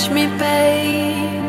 catch me, babe.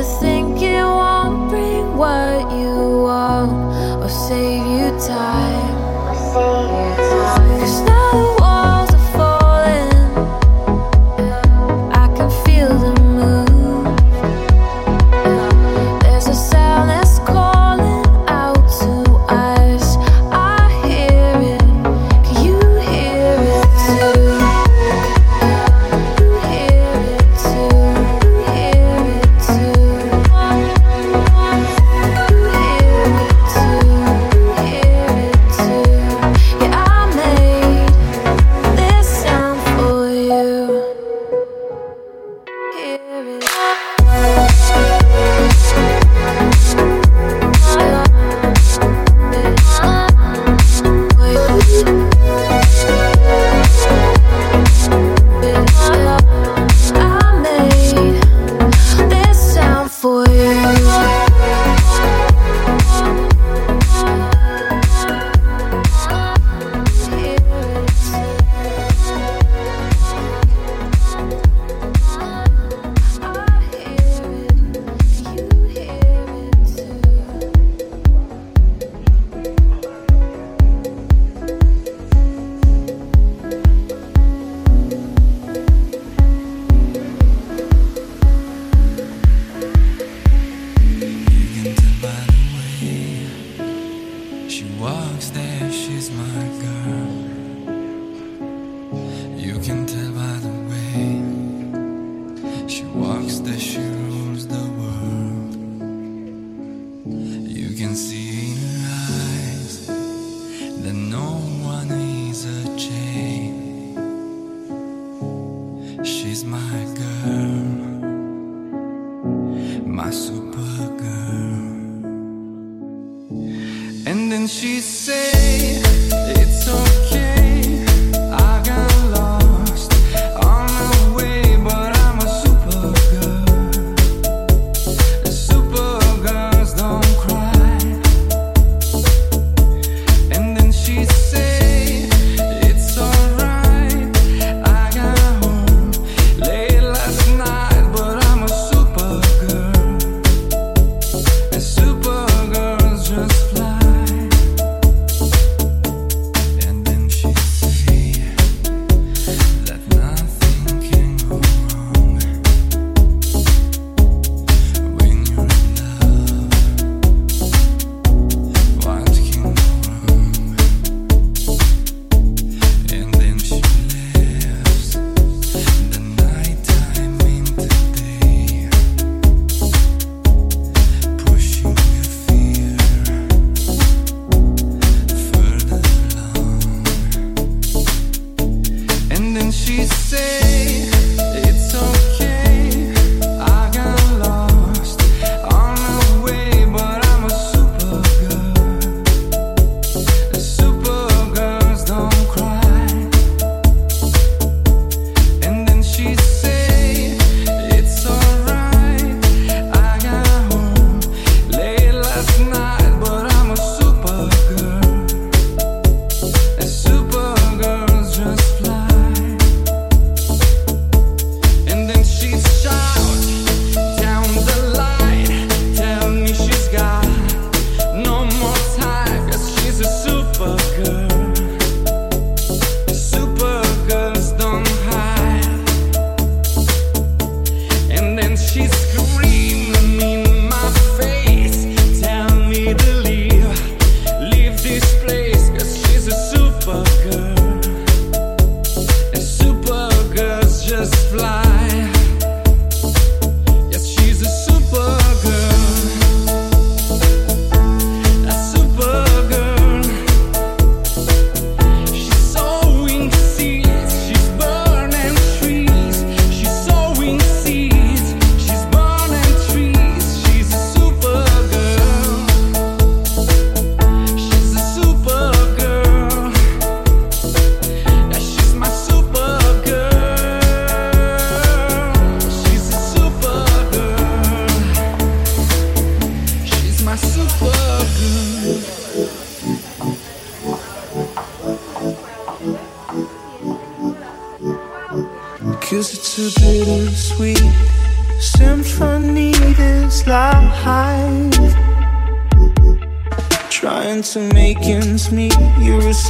the thing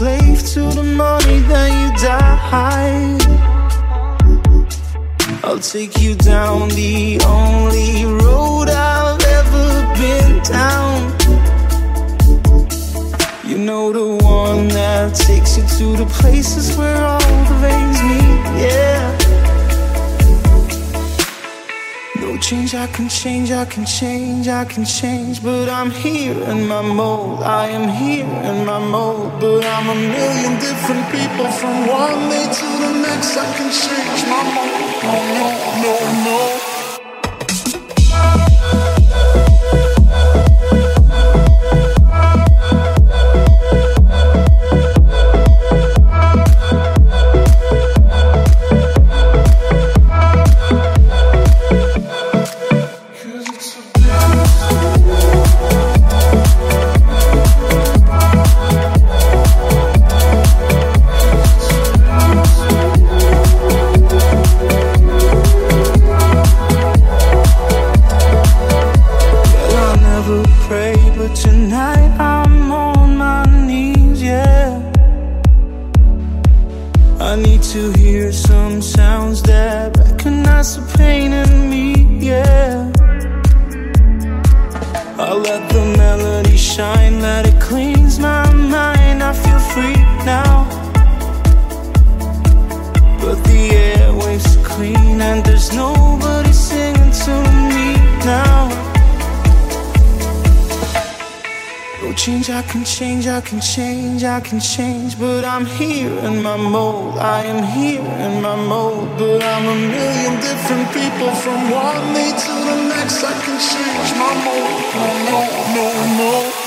slave to the money, then you die. I'll take you down the only road I've ever been down. You know the one that takes you to the places where all the veins meet. Yeah. change, I can change, I can change, I can change. But I'm here in my mold, I am here in my mold. But I'm a million different people from one day to the next. I can change my mold, no, no, no, no. change, I can change, I can change, I can change. But I'm here in my mold, I am here in my mold. But I'm a million different people from one day to the next. I can change my mold, my mold, my mold.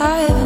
I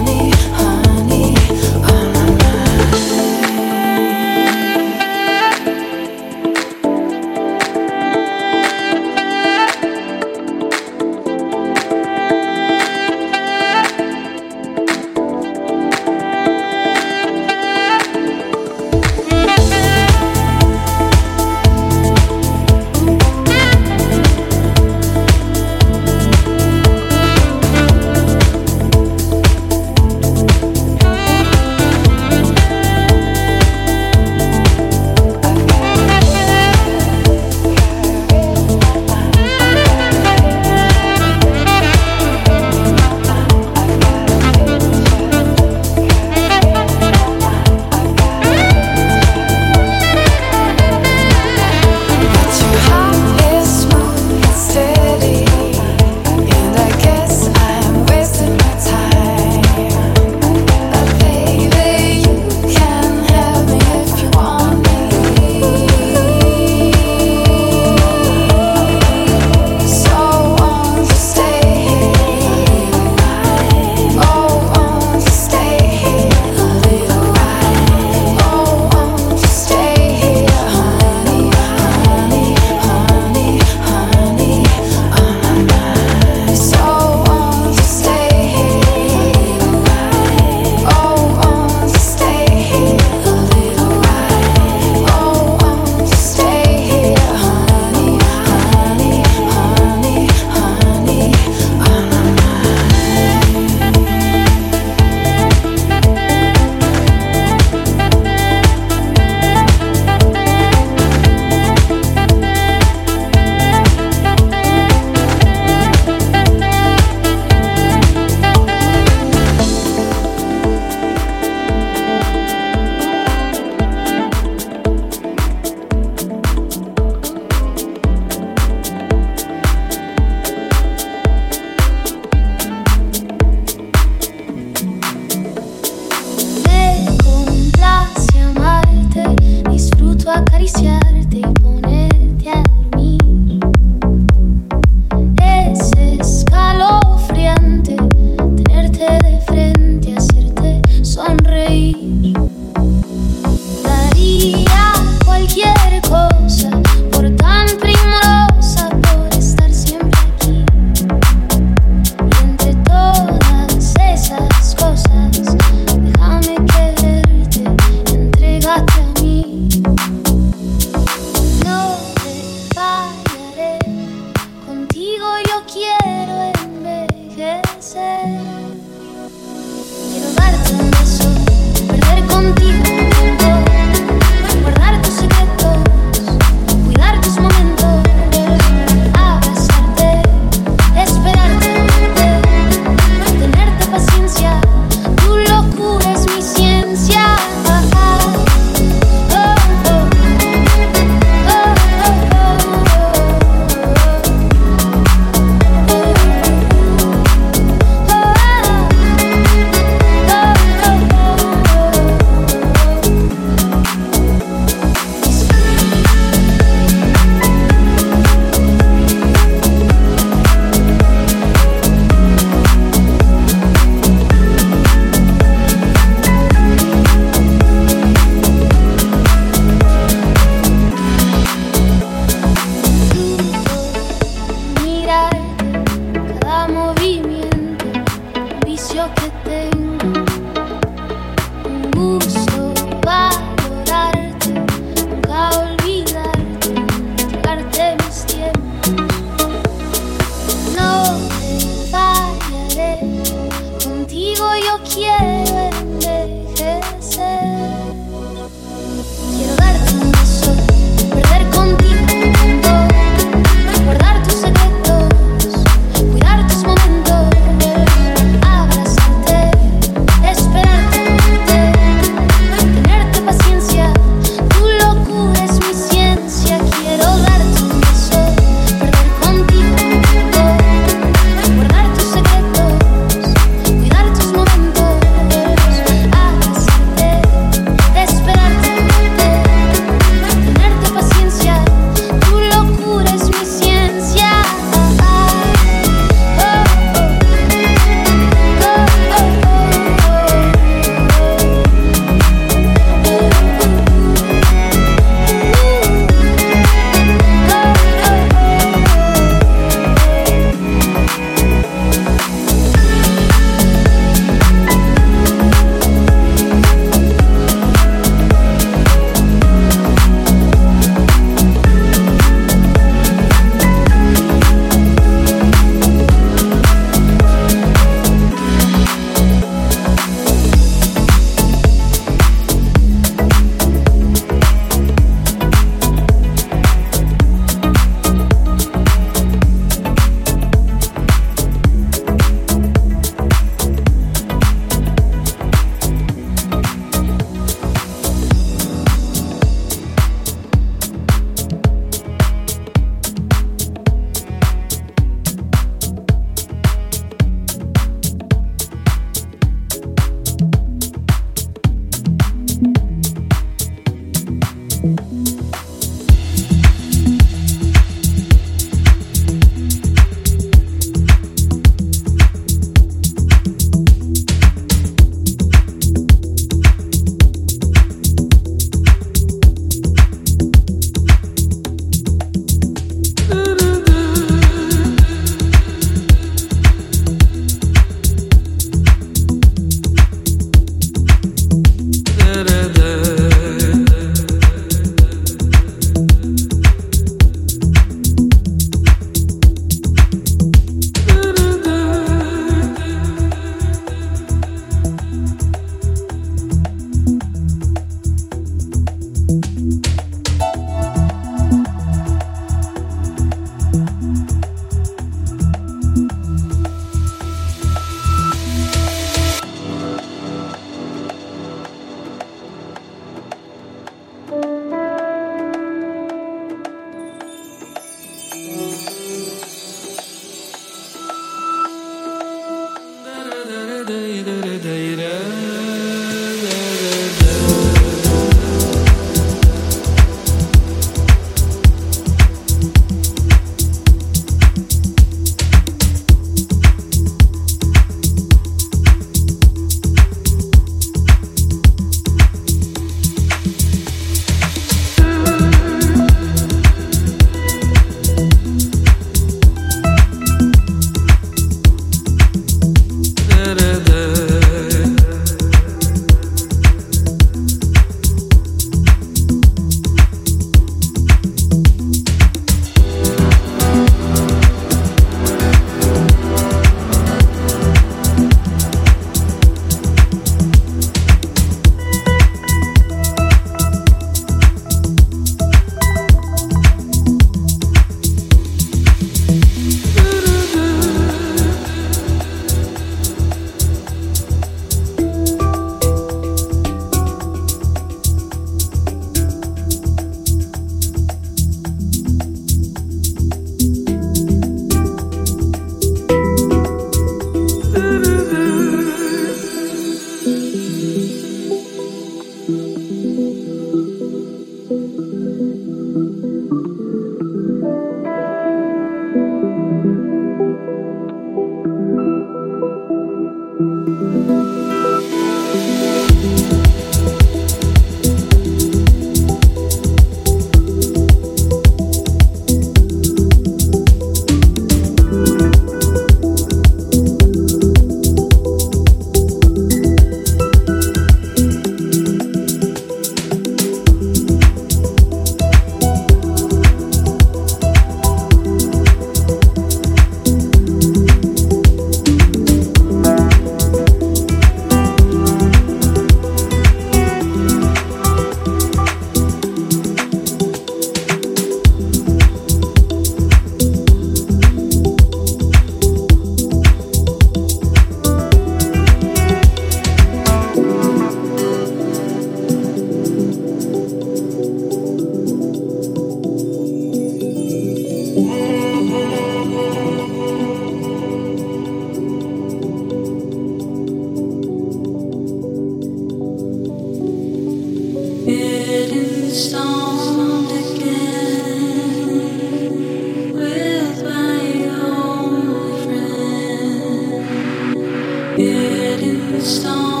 Getting stoned.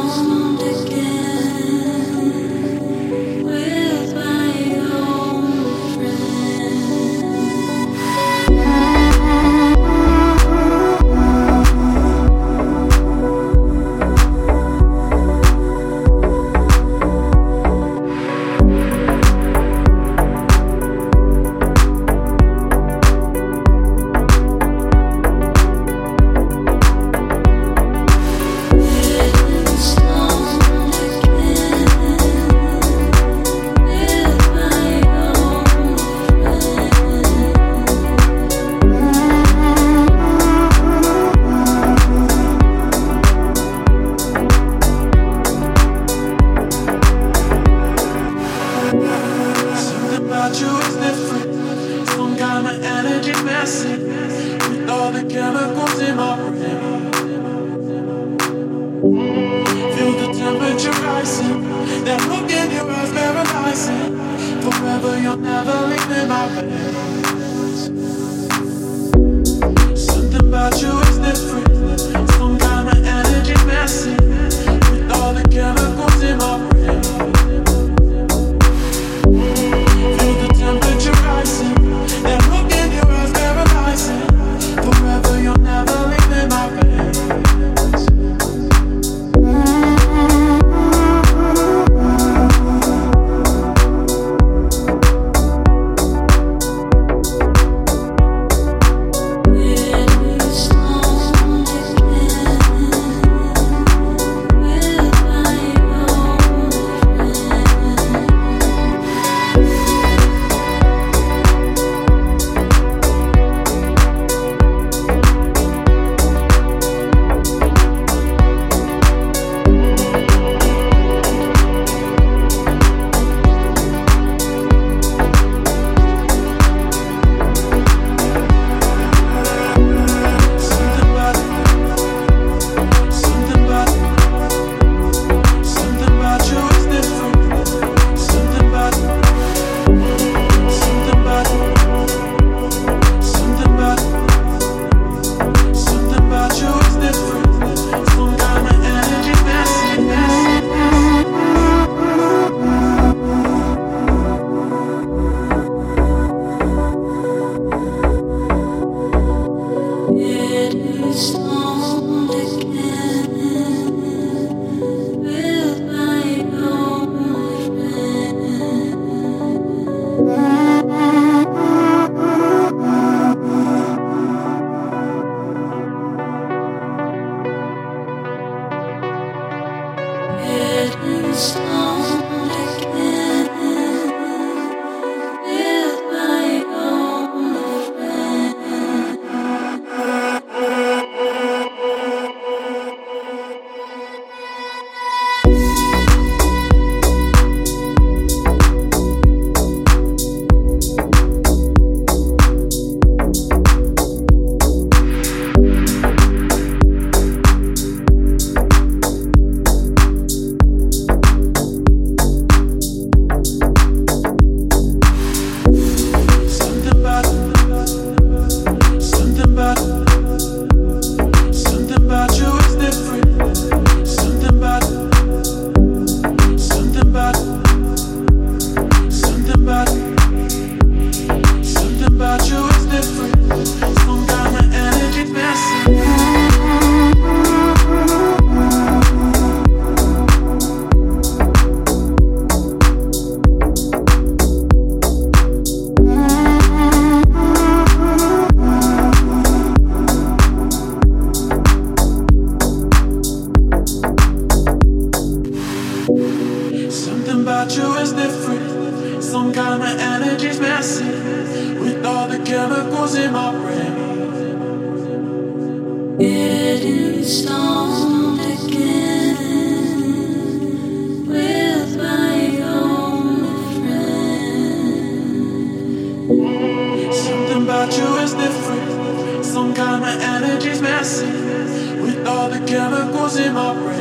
Chemicals in my brain.